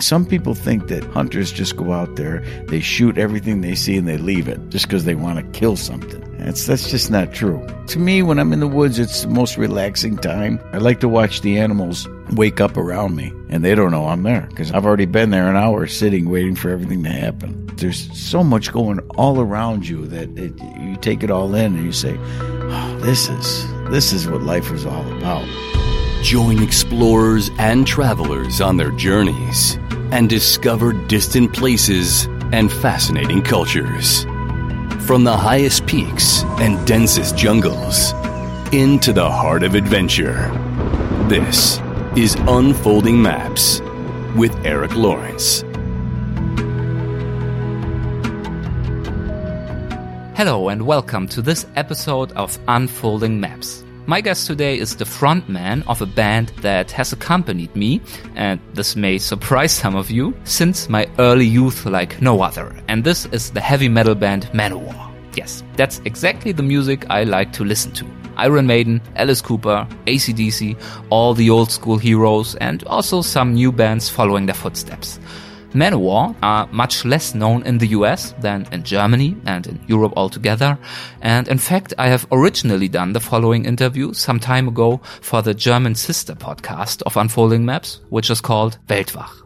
Some people think that hunters just go out there, they shoot everything they see and they leave it just because they want to kill something. That's, that's just not true. To me, when I'm in the woods, it's the most relaxing time. I like to watch the animals wake up around me and they don't know I'm there because I've already been there an hour sitting waiting for everything to happen. There's so much going all around you that it, you take it all in and you say, oh, this is, this is what life is all about. Join explorers and travelers on their journeys and discover distant places and fascinating cultures. From the highest peaks and densest jungles into the heart of adventure. This is Unfolding Maps with Erik Lorenz. Hello and welcome to this episode of Unfolding Maps. My guest today is the frontman of a band that has accompanied me, and this may surprise some of you, since my early youth like no other. And this is the heavy metal band Manowar. Yes, that's exactly the music I like to listen to. Iron Maiden, Alice Cooper, ACDC, all the old school heroes, and also some new bands following their footsteps. Manowar are much less known in the US than in Germany and in Europe altogether. And in fact, I have originally done the following interview some time ago for the German sister podcast of Unfolding Maps, which is called Weltwach.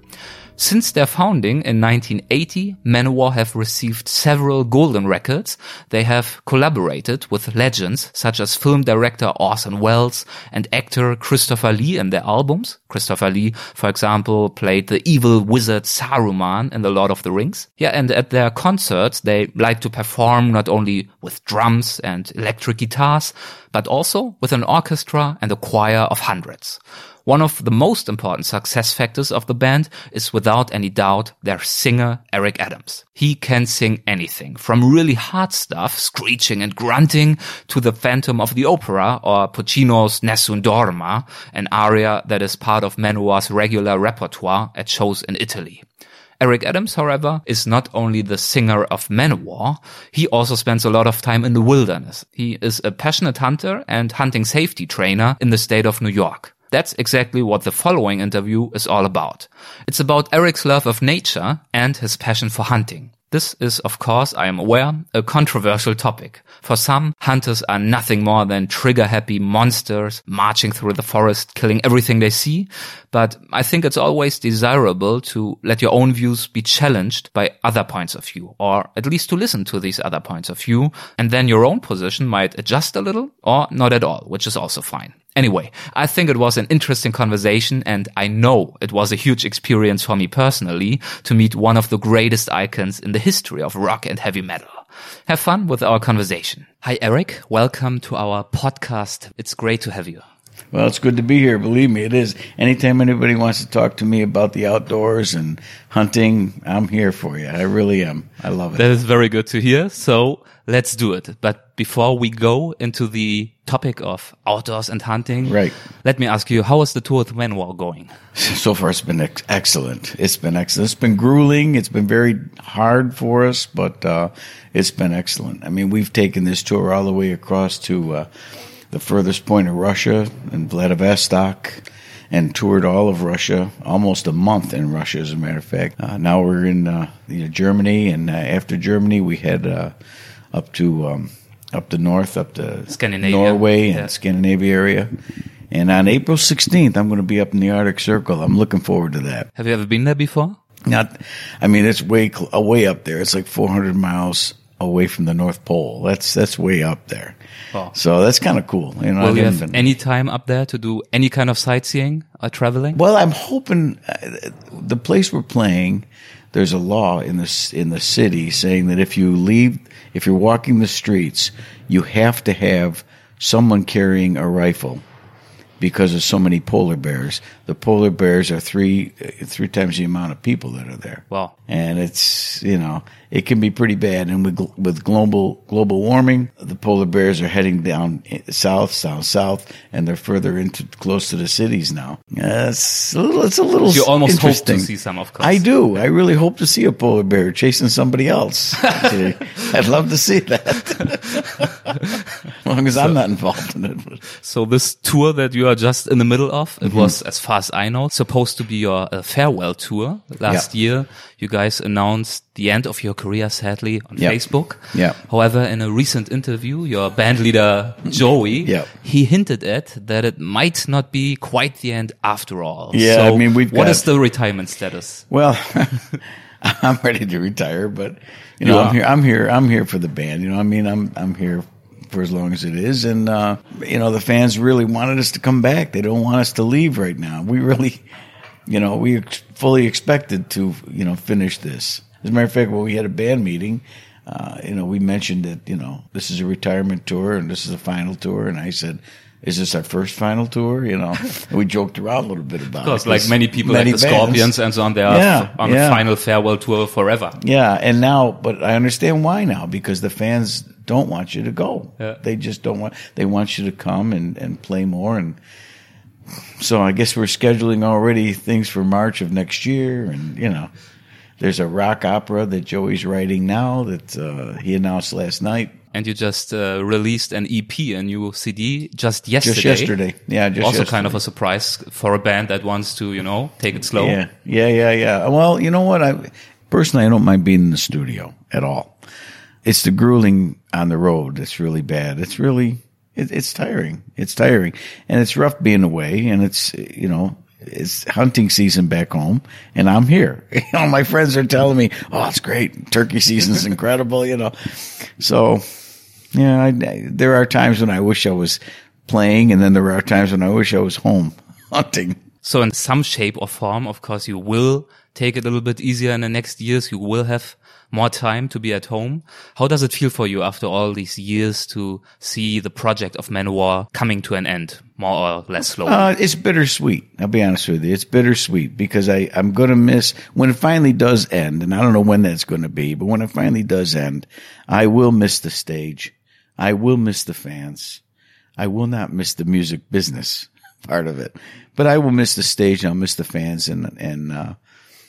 Since their founding in 1980, Manowar have received several golden records. They have collaborated with legends such as film director Orson Welles and actor Christopher Lee in their albums. Christopher Lee, for example, played the evil wizard Saruman in The Lord of the Rings. Yeah, and at their concerts, they like to perform not only with drums and electric guitars, but also with an orchestra and a choir of hundreds. One of the most important success factors of the band is without any doubt their singer, Eric Adams. He can sing anything, from really hard stuff, screeching and grunting, to the Phantom of the Opera or Puccini's Nessun Dorma, an aria that is part of Manowar's regular repertoire at shows in Italy. Eric Adams, however, is not only the singer of Manowar, he also spends a lot of time in the wilderness. He is a passionate hunter and hunting safety trainer in the state of New York. That's exactly what the following interview is all about. It's about Eric's love of nature and his passion for hunting. This is, of course, I am aware, a controversial topic. For some, hunters are nothing more than trigger-happy monsters marching through the forest, killing everything they see. But I think it's always desirable to let your own views be challenged by other points of view, or at least to listen to these other points of view. And then your own position might adjust a little or not at all, which is also fine. Anyway, I think it was an interesting conversation and I know it was a huge experience for me personally to meet one of the greatest icons in the history of rock and heavy metal. Have fun with our conversation. Hi, Eric. Welcome to our podcast. It's great to have you. Well, it's good to be here. Believe me, it is. Anytime anybody wants to talk to me about the outdoors and hunting, I'm here for you. I really am. I love it. That is very good to hear. So let's do it. But before we go into the topic of outdoors and hunting, right? Let me ask you, how was the tour with Manowar going? So far, it's been ex- excellent. It's been excellent. It's been grueling. It's been very hard for us, but uh, it's been excellent. I mean, we've taken this tour all the way across to uh, the furthest point of Russia in Vladivostok and toured all of Russia, almost a month in Russia, as a matter of fact. Uh, now we're in uh, you know, Germany, and uh, after Germany, we head uh, up to um, up the north, up to Scandinavia. Norway and Yeah. Scandinavia area. And on April 16th, I'm going to be up in the Arctic Circle. I'm looking forward to that. Have you ever been there before? Not, I mean, it's way uh, way up there. It's like 400 miles away from the North Pole. That's that's way up there. Wow. So that's kind of cool. You know, Will you have been- any time up there to do any kind of sightseeing or traveling? Well, I'm hoping uh, the place we're playing. There's a law in the in the city saying that if you leave, if you're walking the streets, you have to have someone carrying a rifle because of so many polar bears. The polar bears are three uh, three times the amount of people that are there. Wow. and it's you know it can be pretty bad. And with with global global warming, the polar bears are heading down south, south, south, and they're further into close to the cities now. Uh, it's a little. It's a little. You almost hope to see some, of course. I do. I really hope to see a polar bear chasing somebody else. I'd love to see that. as long as I'm not involved in it. So this tour that you are just in the middle of. It was, as far as I know, supposed to be your uh, farewell tour. Last Yeah. year, you guys announced the end of your career, sadly, on Yeah. Facebook. Yeah. However, in a recent interview, your band leader, Joey, Yeah. he hinted at that it might not be quite the end after all. Yeah, So I mean, we've What got- is the retirement status? Well, I'm ready to retire, but you know, are. I'm here. I'm here. I'm here for the band. You know, I mean, I'm I'm here for as long as it is, and uh, you know, the fans really wanted us to come back. They don't want us to leave right now. We really, you know, we fully expected to, you know, finish this. As a matter of fact, when we had a band meeting, uh, you know, we mentioned that you know this is a retirement tour and this is a final tour, and I said. Is this our first final tour? You know, we joked around a little bit about Because it. like many people, many like the bands- Scorpions and so on, they are Yeah, on yeah. the final farewell tour forever. Yeah, and now, but I understand why now because the fans don't want you to go. Yeah. They just don't want. They want you to come and and play more, and so I guess we're scheduling already things for March of next year, and you know, there's a rock opera that Joey's writing now that uh, he announced last night, And you just uh, released an EP, a new CD, just yesterday. just yesterday. Yeah, just also yesterday. kind of a surprise for a band that wants to, you know, take it slow. Yeah, yeah, yeah, yeah. Well, you know what? I personally I don't mind being in the studio at all. It's the grueling on the road that's really bad. It's really it, it's tiring. It's tiring, and it's rough being away. And it's you know it's hunting season back home, and I'm here. You know, my friends are telling me, "Oh, it's great. Turkey season's incredible." You know, so yeah, I, there are times when I wish I was playing, and then there are times when I wish I was home hunting. So in some shape or form, of course, you will take it a little bit easier in the next years. You will have more time to be at home. How does it feel for you after all these years to see the project of Manowar coming to an end, more or less slowly? Uh, it's bittersweet. I'll be honest with you. It's bittersweet because I, I'm going to miss when it finally does end, and I don't know when that's going to be, but when it finally does end, I will miss the stage. I will miss the fans. I will not miss the music business part of it, but I will miss the stage. I'll miss the fans and, and, uh,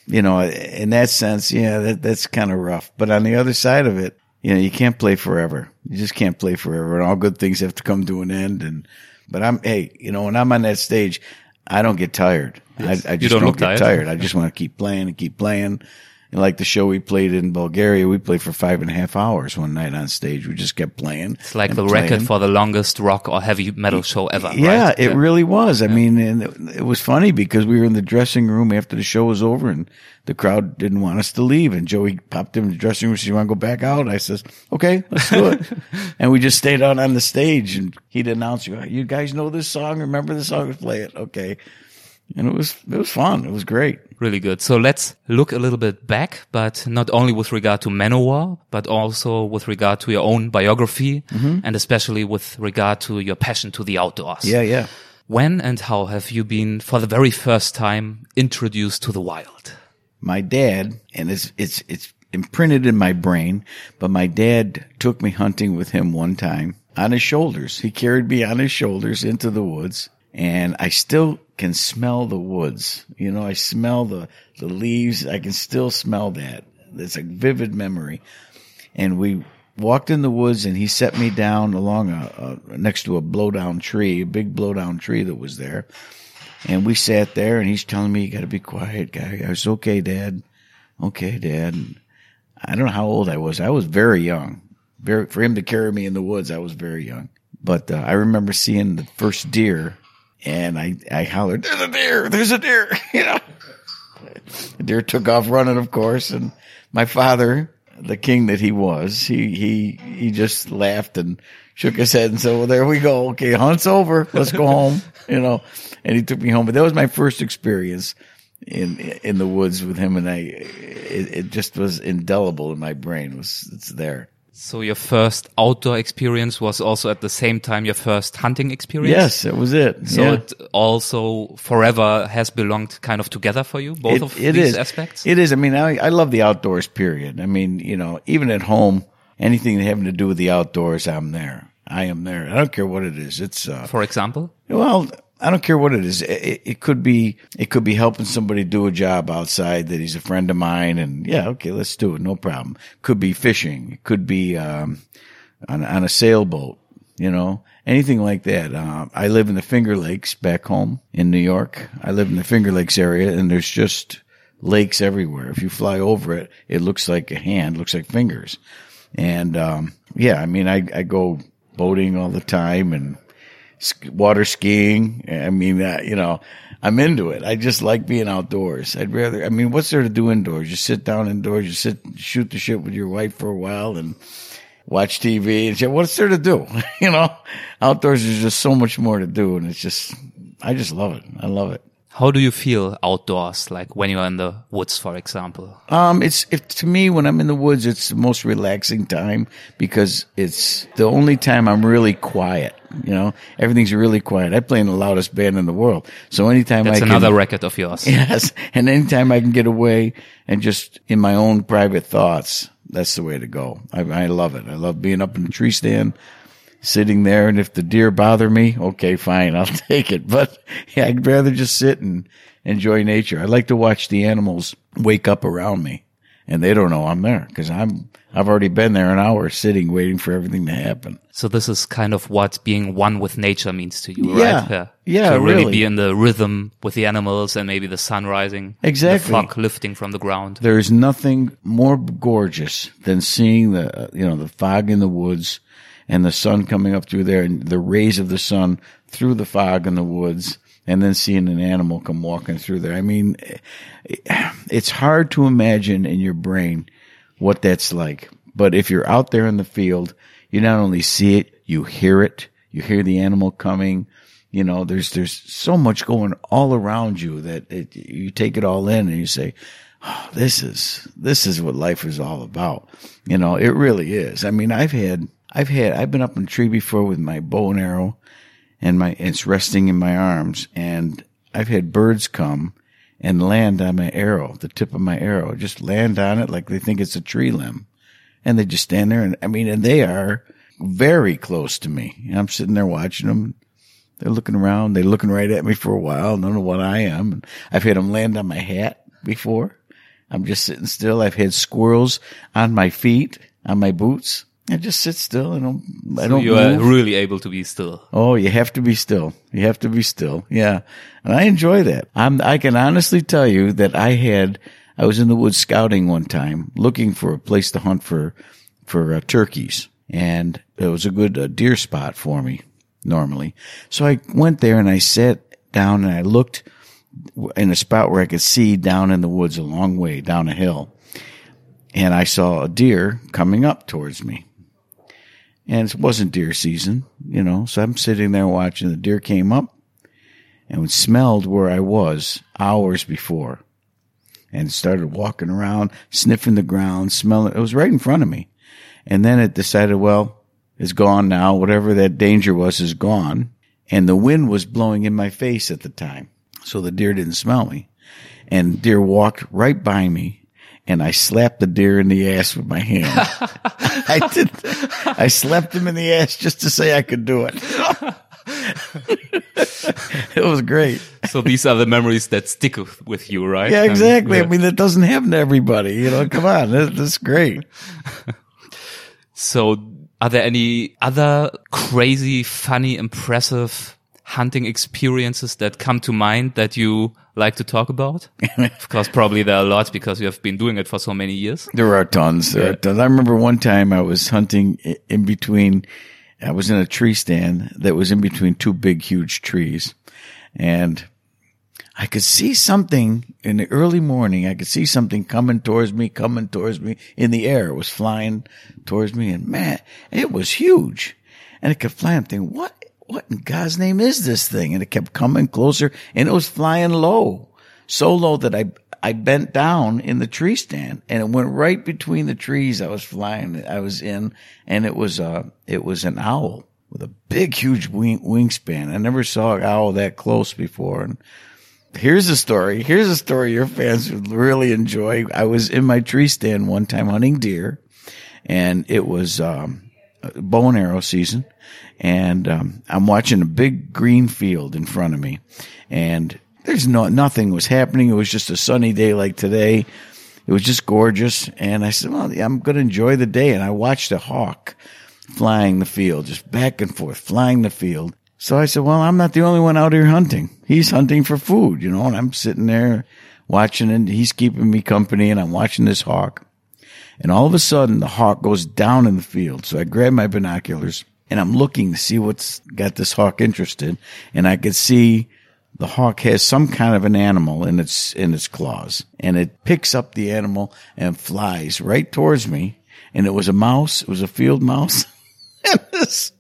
you know, in that sense, yeah, that, that's kind of rough. But on the other side of it, you know, you can't play forever. You just can't play forever and all good things have to come to an end. And, but I'm, hey, you know, when I'm on that stage, I don't get tired. I, I just don't don't, get tired. tired. I just want to keep playing and keep playing. And like the show we played in Bulgaria, we played for five and a half hours one night on stage. We just kept playing. it's like the record for the longest rock or heavy metal show ever. Yeah, right? it really was. I mean, and it, it was funny because we were in the dressing room after the show was over and the crowd didn't want us to leave. And Joey popped in the dressing room you want to go back out? I says, okay, let's do it. and we just stayed out on the stage and he'd announce, you you guys know this song? Remember the song? Play it. Okay. And it was, it was fun. It was great. Really good. So let's look a little bit back, but not only with regard to Manowar, but also with regard to your own biography mm-hmm. and especially with regard to your passion to the outdoors. Yeah, yeah. When and how have you been for the very first time introduced to the wild? My dad, and it's it's it's imprinted in my brain, but my dad took me hunting with him one time on his shoulders. He carried me on his shoulders into the woods, and I still can smell the woods. You know, I smell the the leaves. I can still smell that. It's a vivid memory. And we walked in the woods, and he set me down along a, a next to a blowdown tree, a big blowdown tree that was there. And we sat there and he's telling me, you got to be quiet, guy. I was okay, dad. Okay, dad. I don't know how old I was. I was very young. Very, for him to carry me in the woods, I was very young. But uh, I remember seeing the first deer and I, I hollered, there's a deer, there's a deer, you know. The deer took off running, of course. And my father, the king that he was, he, he, he just laughed and shook his head and said, well, there we go. Okay. Hunt's over. Let's go home, you know, and he took me home. But that was my first experience in, in the woods with him. And I, it, it just was indelible in my brain. It was, it's there. So your first outdoor experience was also at the same time your first hunting experience? Yes, it was it. So yeah. it also forever has belonged kind of together for you, both It- of it these is. aspects? It is. I mean, I, I love the outdoors, period. I mean, you know, even at home, anything having to do with the outdoors, I'm there. I am there. I don't care what it is. It's, uh, for example? well, I don't care what it is. It, it- it could be, it could be helping somebody do a job outside that he's a friend of mine and yeah, okay, let's do it. No problem. Could be fishing. It could be, um, on, on a sailboat. you know, anything like that. Uh, I live in the Finger Lakes back home in New York. I live in the Finger Lakes area and there's just lakes everywhere. If you fly over it, it looks like a hand, looks like fingers. And, um, yeah, I mean, I, I go boating all the time and water skiing. I mean, uh, you know, I'm into it. I just like being outdoors. I'd rather, I mean, what's there to do indoors? You sit down indoors, you sit, shoot the shit with your wife for a while and watch TV and shit. What's there to do? you know, outdoors there's just so much more to do. And it's just, I just love it. I love it. How do you feel outdoors, like when you're in the woods, for example? Um, it's if to me when I'm in the woods, it's the most relaxing time because it's the only time I'm really quiet. You know, everything's really quiet. I play in the loudest band in the world, so anytime That's I can, another record of yours. yes, and anytime I can get away and just in my own private thoughts, that's the way to go. I, I love it. I love being up in the tree stand, sitting there, and if the deer bother me, okay, fine, I'll take it. But yeah, I'd rather just sit and enjoy nature. I like to watch the animals wake up around me, and they don't know I'm there because I'm I've already been there an hour sitting waiting for everything to happen. So this is kind of what being one with nature means to you, Yeah. right? Yeah, To really really. be in the rhythm with the animals and maybe the sun rising, Exactly. the fog lifting from the ground. There is nothing more gorgeous than seeing the, you know, the fog in the woods and the sun coming up through there and the rays of the sun through the fog in the woods and then seeing an animal come walking through there. I mean, eh, it's hard to imagine in your brain what that's like. But if you're out there in the field, you not only see it, you hear it, you hear the animal coming. You know, there's, there's so much going all around you that it, you take it all in and you say, oh, this is, this is what life is all about. You know, it really is. I mean, I've had, I've had, I've been up in a tree before with my bow and arrow and my, it's resting in my arms and I've had birds come and land on my arrow, the tip of my arrow, just land on it like they think it's a tree limb. And they just stand there and I mean, and they are very close to me. And I'm sitting there watching them. They're looking around. They're looking right at me for a while. Don't know what I am. I've had them land on my hat before. I'm just sitting still. I've had squirrels on my feet, on my boots. I just sit still. I don't, I don't you are really able to be still. Oh, you have to be still. You have to be still. Yeah. And I enjoy that. I'm, I can honestly tell you that I had, I was in the woods scouting one time looking for a place to hunt for, for uh, turkeys. And it was a good uh, deer spot for me normally. So I went there and I sat down and I looked in a spot where I could see down in the woods a long way down a hill. And I saw a deer coming up towards me and it wasn't deer season, you know. So I'm sitting there watching the deer came up and smelled where I was hours before and started walking around, sniffing the ground, smelling. It was right in front of me. And then it decided, well, it's gone now. Whatever that danger was is gone. And the wind was blowing in my face at the time. So the deer didn't smell me. And deer walked right by me and I slapped the deer in the ass with my hand. I did. I slapped him in the ass just to say I could do it. it was great. So these are the memories that stick with- you, right? Yeah, exactly. I mean, that doesn't happen to everybody. You know, come on. That, that's great. So are there any other crazy, funny, impressive hunting experiences that come to mind that you like to talk about? of course, probably there are lots because you have been doing it for so many years. There are tons. There Yeah. are tons. I remember one time I was hunting in between. I was in a tree stand that was in between two big, huge trees, and I could see something in the early morning. I could see something coming towards me, coming towards me in the air. It was flying towards me, and man, it was huge. And it kept flying. I'm thinking, what? What in God's name is this thing? And it kept coming closer, and it was flying low, so low that I I bent down in the tree stand, and it went right between the trees I was flying. I was in, and it was uh it was an owl with a big, huge wing, wingspan. I never saw an owl that close before, and Here's a story. Here's a story your fans would really enjoy. I was in my tree stand one time hunting deer and it was, um, bow and arrow season. And, um, I'm watching a big green field in front of me and there's no, nothing was happening. It was just a sunny day like today. It was just gorgeous. And I said, well, I'm going to enjoy the day. And I watched a hawk flying the field, just back and forth, flying the field. So I said, well, I'm not the only one out here hunting. He's hunting for food, you know, and I'm sitting there watching and he's keeping me company and I'm watching this hawk. And all of a sudden the hawk goes down in the field. So I grab my binoculars and I'm looking to see what's got this hawk interested. And I could see the hawk has some kind of an animal in its, in its claws and it picks up the animal and flies right towards me. And it was a mouse. It was a field mouse. and this,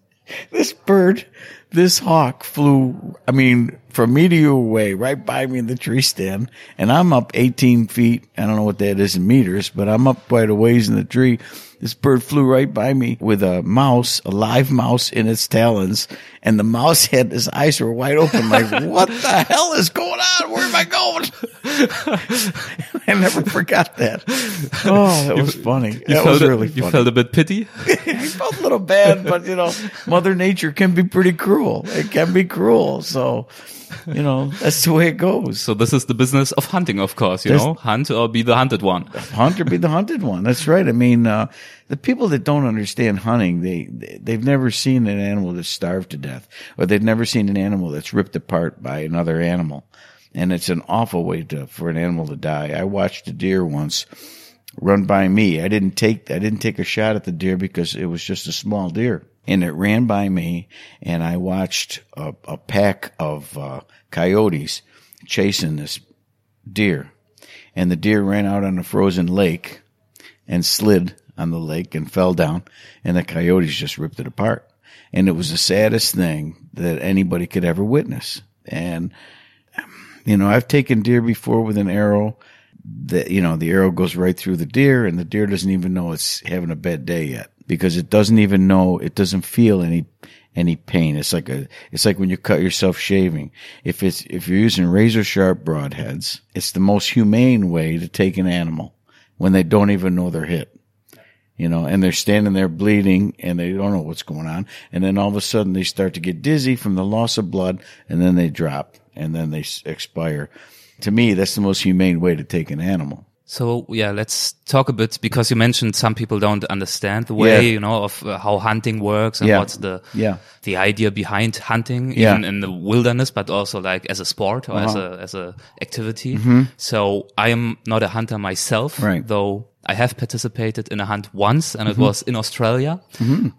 this bird, this hawk flew, I mean, from me to you away, right by me in the tree stand. And I'm up 18 feet. I don't know what that is in meters, but I'm up quite a ways in the tree this bird flew right by me with a mouse, a live mouse in its talons, and the mouse had his eyes were wide open, like, what the hell is going on? Where am I going? I never forgot that. Oh, that was funny. You that was felt really a, You funny. felt a bit pity. I felt a little bad, but you know, Mother Nature can be pretty cruel. It can be cruel. So, you know, that's the way it goes. So this is the business of hunting, of course. You This- know, hunt or be the hunted one. hunter be the hunted one. That's right. I mean, uh, the people that don't understand hunting, they, they, they've never seen an animal that's starved to death or they've never seen an animal that's ripped apart by another animal. And it's an awful way to, for an animal to die. I watched a deer once run by me. I didn't take, I didn't take a shot at the deer because it was just a small deer and it ran by me and I watched a, a pack of, uh, coyotes chasing this deer and the deer ran out on a frozen lake and slid on the lake and fell down and the coyotes just ripped it apart. And it was the saddest thing that anybody could ever witness. And, you know, I've taken deer before with an arrow that, you know, the arrow goes right through the deer and the deer doesn't even know it's having a bad day yet because it doesn't even know, it doesn't feel any, any pain. It's like a, it's like when you cut yourself shaving. If it's, if you're using razor sharp broadheads, it's the most humane way to take an animal when they don't even know they're hit. You know, and they're standing there bleeding and they don't know what's going on. And then all of a sudden they start to get dizzy from the loss of blood and then they drop and then they expire. To me, that's the most humane way to take an animal. So yeah, let's talk a bit because you mentioned some people don't understand the way Yeah. you know of uh, how hunting works and Yeah. what's the Yeah. the idea behind hunting even in the wilderness, but also like as a sport or as Uh-huh. a as a activity. So I am not a hunter myself. Right. though. I have participated in a hunt once and it Mm-hmm. was in Australia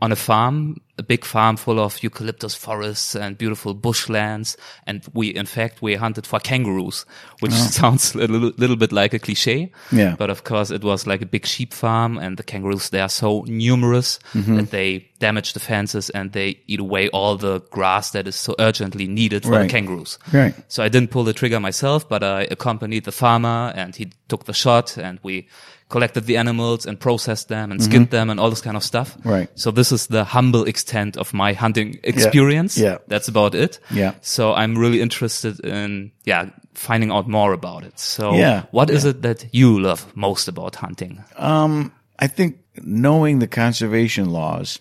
on a farm, a big farm full of eucalyptus forests and beautiful bushlands. And we, in fact, we hunted for kangaroos, which sounds a little, little bit like a cliche. Oh. Yeah. But of course, it was like a big sheep farm, and the kangaroos they are so numerous Mm-hmm. that they damage the fences and they eat away all the grass that is so urgently needed for Right. the kangaroos. Right. So I didn't pull the trigger myself, but I accompanied the farmer, and he took the shot, and we collected the animals and processed them and skinned them and all this kind of stuff. Mm-hmm. Right. So this is the humble extent of my hunting experience. Yeah. That's about it. Yeah. So I'm really interested in, yeah, finding out more about it. So Yeah. what is it that you love most about hunting? Um, I think knowing the conservation laws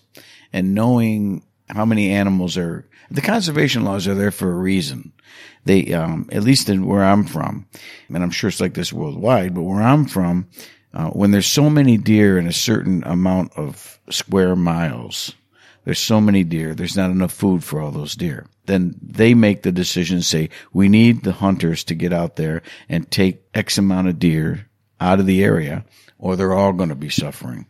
and knowing how many animals are, the conservation laws are there for a reason. They, um, at least in where I'm from, and I'm sure it's like this worldwide, but where I'm from, uh, when there's so many deer in a certain amount of square miles, there's so many deer, there's not enough food for all those deer. Then they make the decision, say, we need the hunters to get out there and take X amount of deer out of the area or they're all going to be suffering.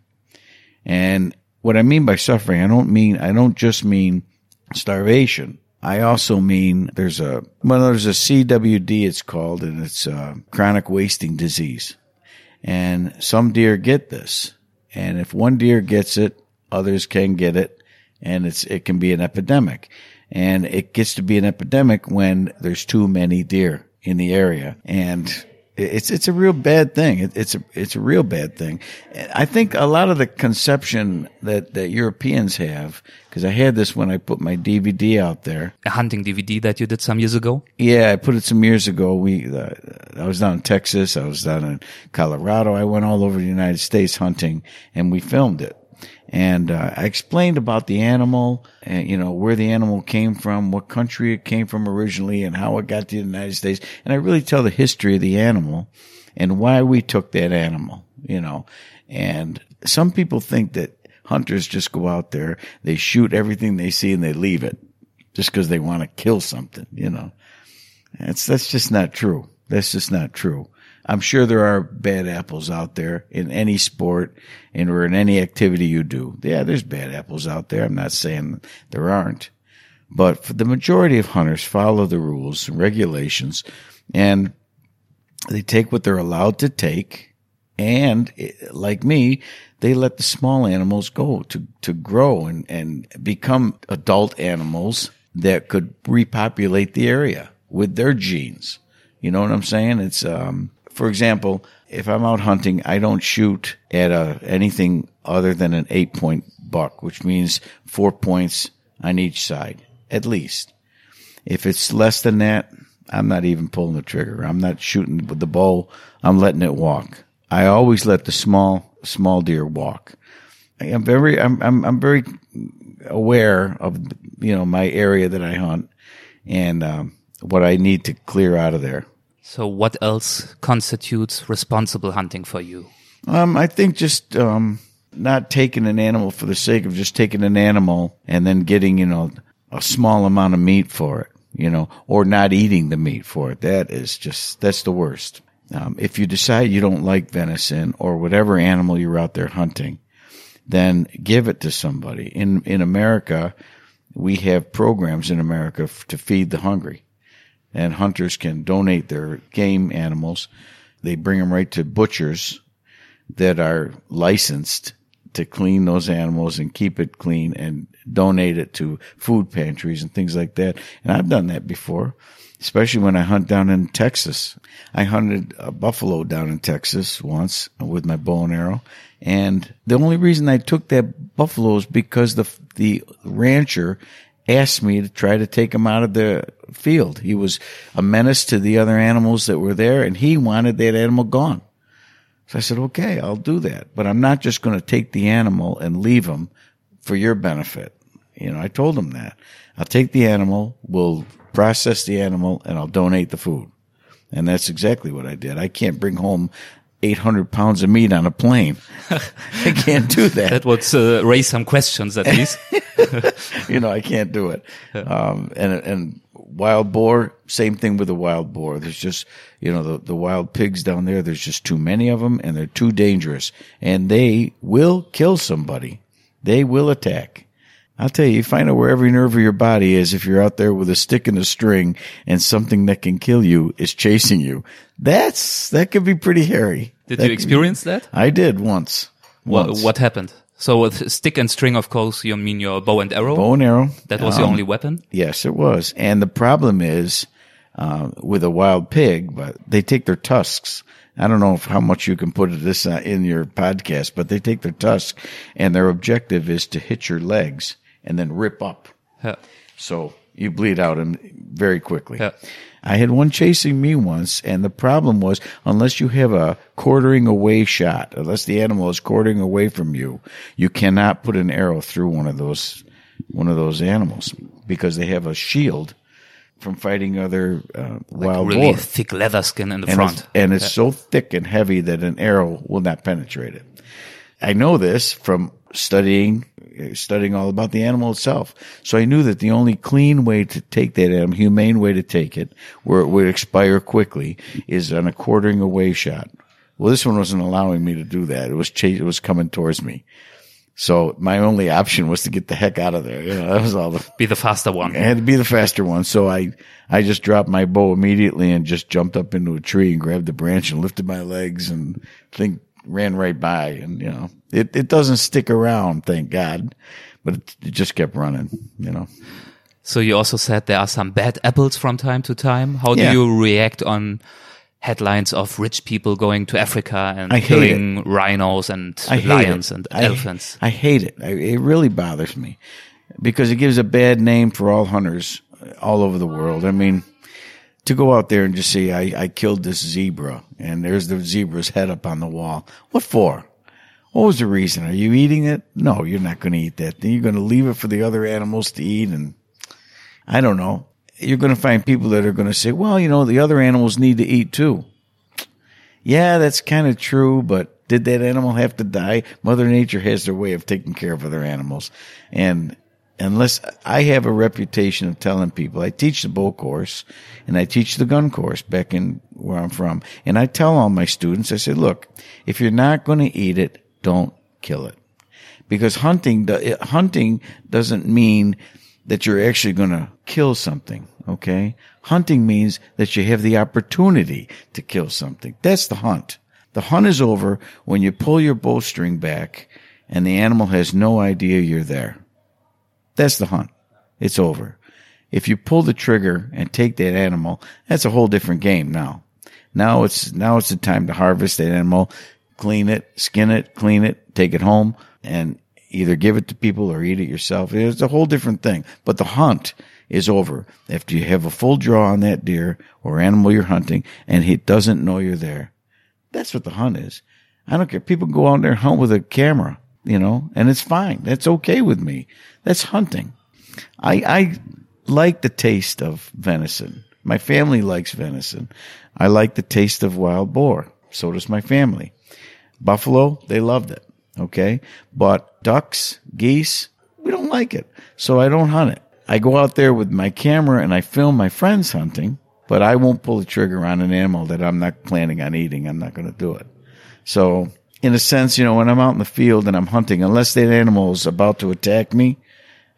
And what I mean by suffering, I don't mean, I don't just mean starvation. I also mean there's a, well, there's a CWD it's called and it's uh chronic wasting disease. And some deer get this. And if one deer gets it, others can get it. And it's, it can be an epidemic. And it gets to be an epidemic when there's too many deer in the area. And it's, it's a real bad thing. It, it's a, it's a real bad thing. I think a lot of the conception that, that Europeans have, cause I had this when I put my DVD out there. A hunting DVD that you did some years ago? Yeah, I put it some years ago. We, uh, I was down in Texas. I was down in Colorado. I went all over the United States hunting and we filmed it. And, uh, I explained about the animal and, you know, where the animal came from, what country it came from originally and how it got to the United States. And I really tell the history of the animal and why we took that animal, you know, and some people think that hunters just go out there, they shoot everything they see and they leave it just because they want to kill something, you know. That's, that's just not true. That's just not true. I'm sure there are bad apples out there in any sport and or in any activity you do. Yeah, there's bad apples out there. I'm not saying there aren't. But for the majority of hunters follow the rules and regulations and they take what they're allowed to take. And like me, they let the small animals go to, to grow and, and become adult animals that could repopulate the area with their genes. You know what I'm saying? It's, um, for example, if I'm out hunting, I don't shoot at a, anything other than an eight point buck, which means four points on each side, at least. If it's less than that, I'm not even pulling the trigger. I'm not shooting with the bow. I'm letting it walk. I always let the small, small deer walk. I'm very, I'm, I'm, I'm very aware of, you know, my area that I hunt and, um, what I need to clear out of there. So what else constitutes responsible hunting for you? Um, I think just, um, not taking an animal for the sake of just taking an animal and then getting, you know, a small amount of meat for it, you know, or not eating the meat for it. That is just, that's the worst. Um, if you decide you don't like venison or whatever animal you're out there hunting, then give it to somebody. In, in America, we have programs in America f- to feed the hungry and hunters can donate their game animals. They bring them right to butchers that are licensed to clean those animals and keep it clean and donate it to food pantries and things like that. And I've done that before, especially when I hunt down in Texas. I hunted a buffalo down in Texas once with my bow and arrow. And the only reason I took that buffalo is because the, the rancher asked me to try to take him out of the field. He was a menace to the other animals that were there and he wanted that animal gone. So I said, okay, I'll do that, but I'm not just going to take the animal and leave him for your benefit. You know, I told him that I'll take the animal, we'll process the animal and I'll donate the food. And that's exactly what I did. I can't bring home 800 pounds of meat on a plane. I can't do that. that would uh, raise some questions at least. you know, I can't do it. Um, and, and wild boar, same thing with the wild boar. There's just, you know, the, the wild pigs down there, there's just too many of them and they're too dangerous and they will kill somebody. They will attack. I'll tell you, you find out where every nerve of your body is if you're out there with a stick and a string and something that can kill you is chasing you. That's, that could be pretty hairy. Did that you experience that? I did once. What, once. what happened? So with stick and string, of course, you mean your bow and arrow? Bow and arrow. That was the Um, only weapon? Yes, it was. And the problem is, uh, with a wild pig, but they take their tusks. I don't know if how much you can put this uh, in your podcast, but they take their tusks and their objective is to hit your legs and then rip up. Yeah. So you bleed out and very quickly. Yeah. I had one chasing me once, and the problem was unless you have a quartering away shot, unless the animal is quartering away from you, you cannot put an arrow through one of those one of those animals because they have a shield from fighting other uh, wild really boar. thick leather skin in the And front. it's, and it's so thick and heavy that an arrow will not penetrate it. I know this from studying, studying all about the animal itself. So I knew that the only clean way to take that animal, humane way to take it, where it would expire quickly, is on a quartering away shot. Well, this one wasn't allowing me to do that. It was chase, it was coming towards me. So my only option was to get the heck out of there. You know, that was all the, Be the faster one. I had to be the faster one. So I, I just dropped my bow immediately and just jumped up into a tree and grabbed the branch and lifted my legs and think ran right by. And, you know, it, it doesn't stick around, thank God, but it, it just kept running, you know. So you also said there are some bad apples from time to time. How do you react on headlines of rich people going to Africa and killing rhinos and lions it. and I- elephants? I hate it. I, it really bothers me because it gives a bad name for all hunters all over the world. I mean, to go out there and just say, I, I killed this zebra and there's the zebra's head up on the wall. What for? What was the reason? Are you eating it? No, you're not going to eat that thing. You're going to leave it for the other animals to eat. And I don't know. You're going to find people that are going to say, well, you know, the other animals need to eat too. Yeah, that's kind of true, but Did that animal have to die? Mother Nature has their way of taking care of other animals. And unless I have a reputation of telling people, I teach the bow course and I teach the gun course back in where I'm from. And I tell all my students, I say, look, if you're not going to eat it, don't kill it. Because hunting, eh, hunting doesn't mean that you're actually going to kill something. Okay. Hunting means that you have the opportunity to kill something. That's the hunt. The hunt is over when you pull your bowstring back and the animal has no idea you're there. That's the hunt. It's over. If you pull the trigger and take that animal, that's a whole different game now. Now it's, now it's the time to harvest that animal, clean it, skin it, clean it, take it home and either give it to people or eat it yourself. It's a whole different thing. But the hunt is over after you have a full draw on that deer or animal you're hunting and he doesn't know you're there. That's what the hunt is. I don't care. People go out there and hunt with a camera, you know, and it's fine. That's okay with me. That's hunting. I, I like the taste of venison. My family likes venison. I like the taste of wild boar. So does my family. Buffalo, they loved it. Okay. But ducks, geese, we don't like it. So I don't hunt it. I go out there with my camera and I film my friends hunting, but I won't pull the trigger on an animal that I'm not planning on eating. I'm not going to do it. So in a sense, you know, when I'm out in the field and I'm hunting, unless that animal is about to attack me,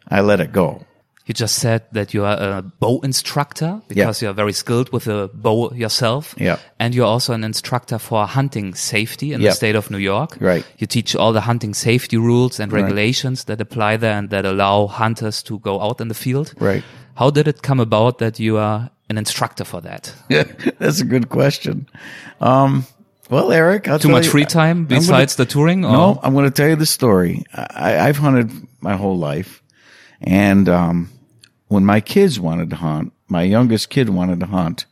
I let it go. You just said that you are a bow instructor because yeah. you're very skilled with a bow yourself. Yeah. And you're also an instructor for hunting safety in the state of New York. Right. You teach all the hunting safety rules and regulations right. that apply there and that allow hunters to go out in the field. Right. How did it come about that you are an instructor for that? Yeah, that's a good question. Um, well, Eric, I'll too much you, free time besides gonna, the touring? Or? No, I'm going to tell you the story. I, I've hunted my whole life. And um, when my kids wanted to hunt, my youngest kid wanted to hunt.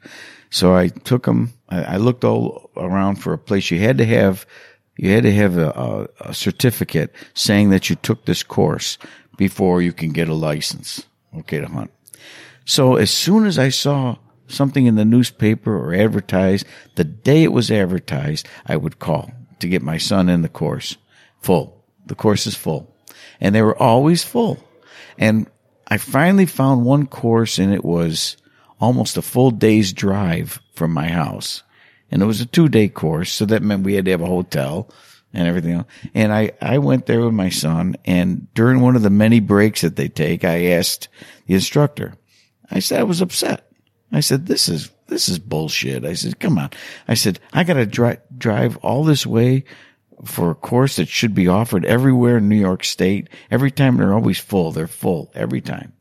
So I took him, I, I looked all around for a place you had to have, you had to have a, a, a certificate saying that you took this course before you can get a license, okay, to hunt. So as soon as I saw something in the newspaper or advertised, the day it was advertised, I would call to get my son in the course. Full. The course is full. And they were always full. And I finally found one course and it was almost a full day's drive from my house. And it was a two day course. So that meant we had to have a hotel and everything else. And I, I went there with my son and during one of the many breaks that they take, I asked the instructor, I said, I was upset. I said, this is, this is bullshit. I said, come on. I said, I got to dri- drive all this way for a course that should be offered everywhere in New York State. Every time they're always full. They're full every time.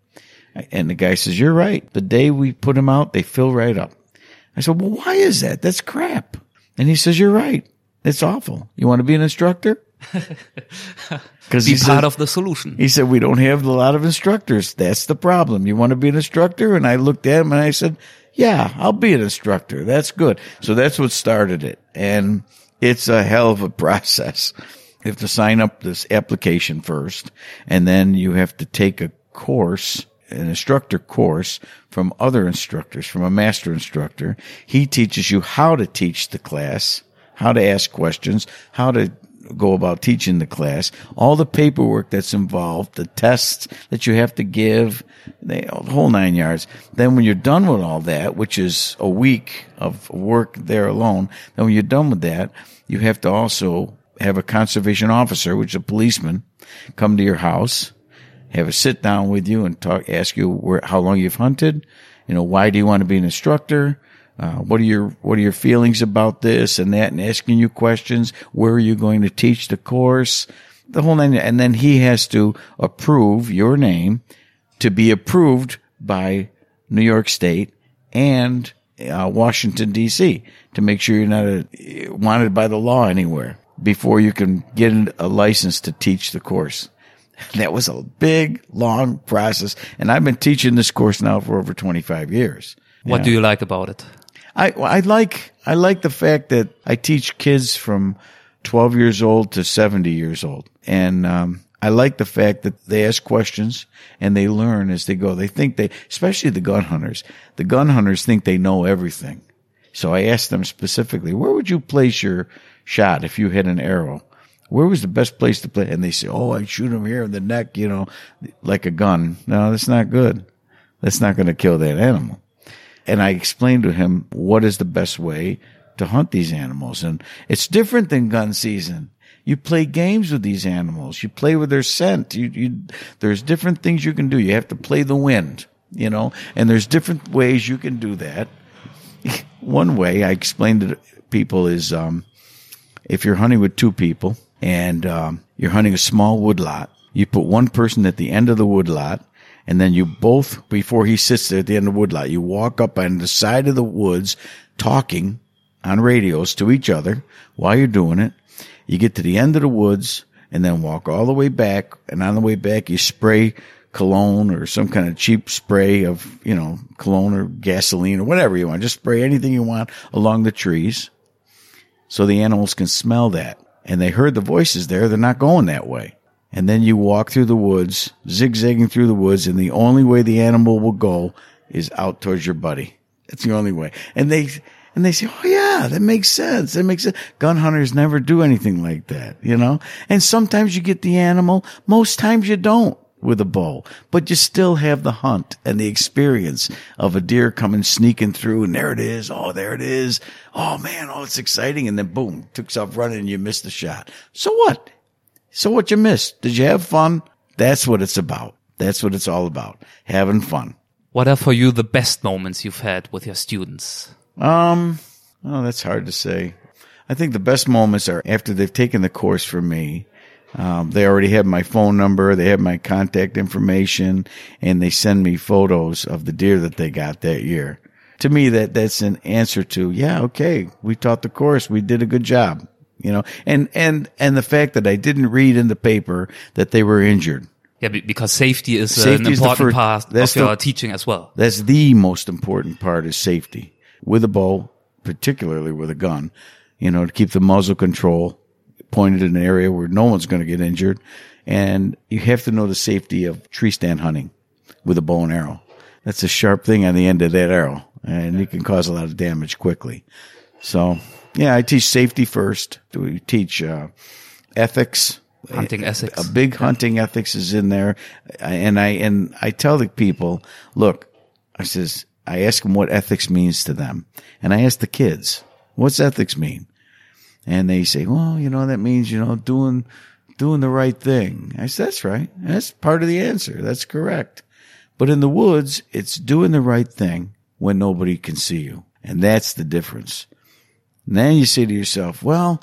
And the guy says, you're right. The day we put them out, they fill right up. I said, well, why is that? That's crap. And he says, you're right. It's awful. You want to be an instructor? Because be part said, of the solution. He said, we don't have a lot of instructors. That's the problem. You want to be an instructor? And I looked at him and I said, yeah, I'll be an instructor. That's good. So that's what started it. And it's a hell of a process. You have to sign up this application first, and then you have to take a course, an instructor course from other instructors, from a master instructor. He teaches you how to teach the class, how to ask questions, how to go about teaching the class, all the paperwork that's involved, the tests that you have to give, the whole nine yards. Then when you're done with all that, which is a week of work there alone, then when you're done with that, you have to also have a conservation officer, which is a policeman, come to your house, have a sit down with you and talk, ask you where, how long you've hunted, you know, why do you want to be an instructor? Uh, what are your what are your feelings about this and that, and asking you questions. Where are you going to teach the course? The whole nine, and then he has to approve your name to be approved by New York State and uh, Washington D.C. to make sure you're not a, wanted by the law anywhere before you can get a license to teach the course. That was a big, long process, and I've been teaching this course now for over 25 years. What do you like about it? I, I like, I like the fact that I teach kids from 12 years old to 70 years old. And, um, I like the fact that they ask questions and they learn as they go. They think they, especially the gun hunters, the gun hunters think they know everything. So I asked them specifically, where would you place your, shot if you hit an arrow? Where was the best place to play? And they say, Oh, I shoot him here in the neck, you know, like a gun. No, that's not good. That's not going to kill that animal. And I explained to him what is the best way to hunt these animals. And it's different than gun season. You play games with these animals. You play with their scent. You, you, there's different things you can do. You have to play the wind, you know, and there's different ways you can do that. One way I explained to people is, um, if you're hunting with two people and, um, you're hunting a small woodlot, you put one person at the end of the woodlot and then you both, before he sits there at the end of the woodlot, you walk up on the side of the woods talking on radios to each other while you're doing it. You get to the end of the woods and then walk all the way back. And on the way back, you spray cologne or some kind of cheap spray of, you know, cologne or gasoline or whatever you want. Just spray anything you want along the trees so the animals can smell that. And they heard the voices there. They're not going that way. And then you walk through the woods, zigzagging through the woods, and the only way the animal will go is out towards your buddy. That's the only way. And they, and they say, Oh yeah, that makes sense. That makes sense. Gun hunters never do anything like that, you know? And sometimes you get the animal. Most times you don't with a bow, but you still have the hunt and the experience of a deer coming sneaking through and there it is. Oh, there it is. Oh man. Oh, it's exciting. And then boom, took off running and you missed the shot. So what? So what you missed? Did you have fun? That's what it's about. That's what it's all about. Having fun. What are for you the best moments you've had with your students? Um, oh, that's hard to say. I think the best moments are after they've taken the course from me. Um, they already have my phone number, they have my contact information, and they send me photos of the deer that they got that year. To me, that that's an answer to, yeah, okay, we taught the course, we did a good job, you know, and and and the fact that I didn't read in the paper that they were injured. Yeah, because safety is Safety an is the important first- part that's of your the- teaching as well. That's the most important part is safety with a bow, particularly with a gun, you know, to keep the muzzle control pointed in an area where no one's going to get injured. And you have to know the safety of tree stand hunting with a bow and arrow. That's a sharp thing on the end of that arrow and it can cause a lot of damage quickly. So yeah, I teach safety first. We teach, uh, ethics, Hunting ethics. a big hunting ethics is in there. And I, and I tell the people, look, I says, I ask them what ethics means to them. And I ask the kids, what's ethics mean? And they say, well, you know, that means, you know, doing, doing the right thing. I said, that's right. That's part of the answer. That's correct. But in the woods, it's doing the right thing when nobody can see you. And that's the difference. And then you say to yourself, well,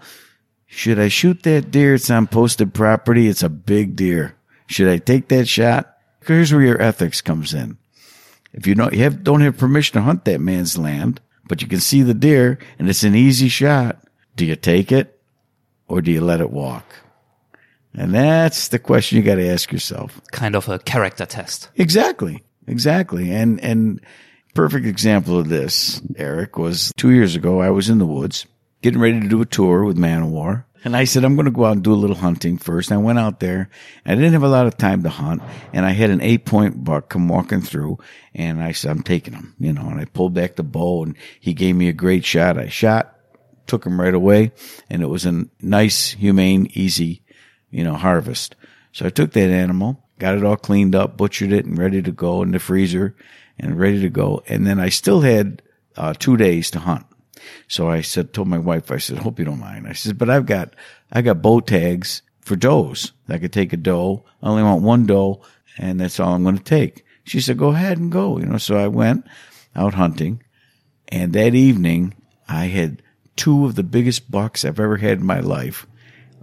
should I shoot that deer? It's on posted property. It's a big deer. Should I take that shot? Here's where your ethics comes in. If you don't you have, don't have permission to hunt that man's land, but you can see the deer and it's an easy shot, do you take it or do you let it walk? And that's the question you got to ask yourself. kind of a character test. Exactly. Exactly. And, and perfect example of this, Erik, was two years ago. I was in the woods getting ready to do a tour with Manowar. And I said, I'm going to go out and do a little hunting first. And I went out there I didn't have a lot of time to hunt. And I had an eight point buck come walking through and I said, I'm taking him, you know, and I pulled back the bow and he gave me a great shot. I shot, took him right away and it was a nice, humane, easy, you know, harvest. So I took that animal, got it all cleaned up, butchered it and ready to go in the freezer and ready to go. And then I still had uh, two days to hunt. So I said, told my wife, I said, hope you don't mind. I said, but I've got, I got bow tags for does. I could take a doe. I only want one doe and that's all I'm going to take. She said, go ahead and go, you know, so I went out hunting and that evening I had two of the biggest bucks I've ever had in my life